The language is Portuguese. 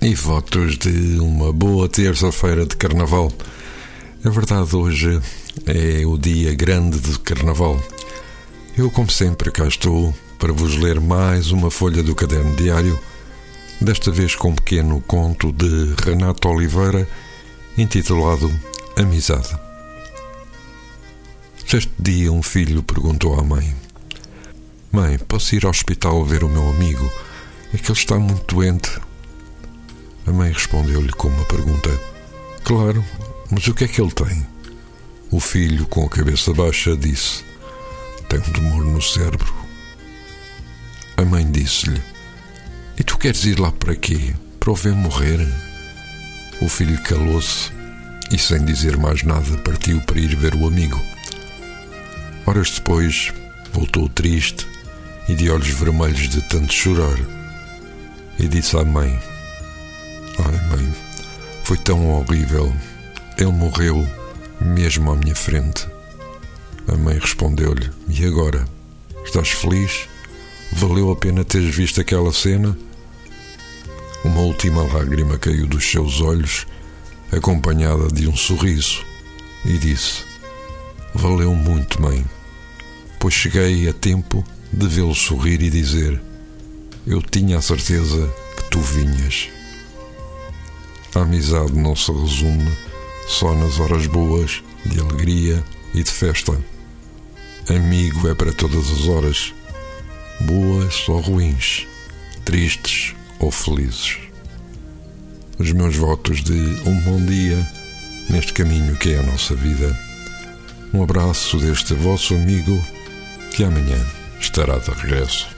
e votos de uma boa terça-feira de Carnaval. É verdade, hoje é o dia grande de Carnaval. Eu, como sempre, cá estou para vos ler mais uma folha do caderno diário, desta vez com um pequeno conto de Renato Oliveira, intitulado Amizade. Certo dia, um filho perguntou à mãe: Mãe, posso ir ao hospital ver o meu amigo? É que ele está muito doente. A mãe respondeu-lhe com uma pergunta: Claro, mas o que é que ele tem? O filho, com a cabeça baixa, disse: Tem um tumor no cérebro. A mãe disse-lhe: E tu queres ir lá para quê? Para o ver morrer? O filho calou-se e, sem dizer mais nada, partiu para ir ver o amigo. Horas depois, voltou triste e de olhos vermelhos de tanto chorar e disse à mãe: Ai, mãe, foi tão horrível. Ele morreu mesmo à minha frente. A mãe respondeu-lhe: E agora? Estás feliz? Valeu a pena teres visto aquela cena? Uma última lágrima caiu dos seus olhos, acompanhada de um sorriso, e disse: Valeu muito, mãe, pois cheguei a tempo de vê-lo sorrir e dizer: Eu tinha a certeza que tu vinhas. A amizade não se resume só nas horas boas, de alegria e de festa. Amigo é para todas as horas, boas ou ruins, tristes ou felizes. Os meus votos de um bom dia neste caminho que é a nossa vida. Um abraço deste vosso amigo que amanhã estará de regresso.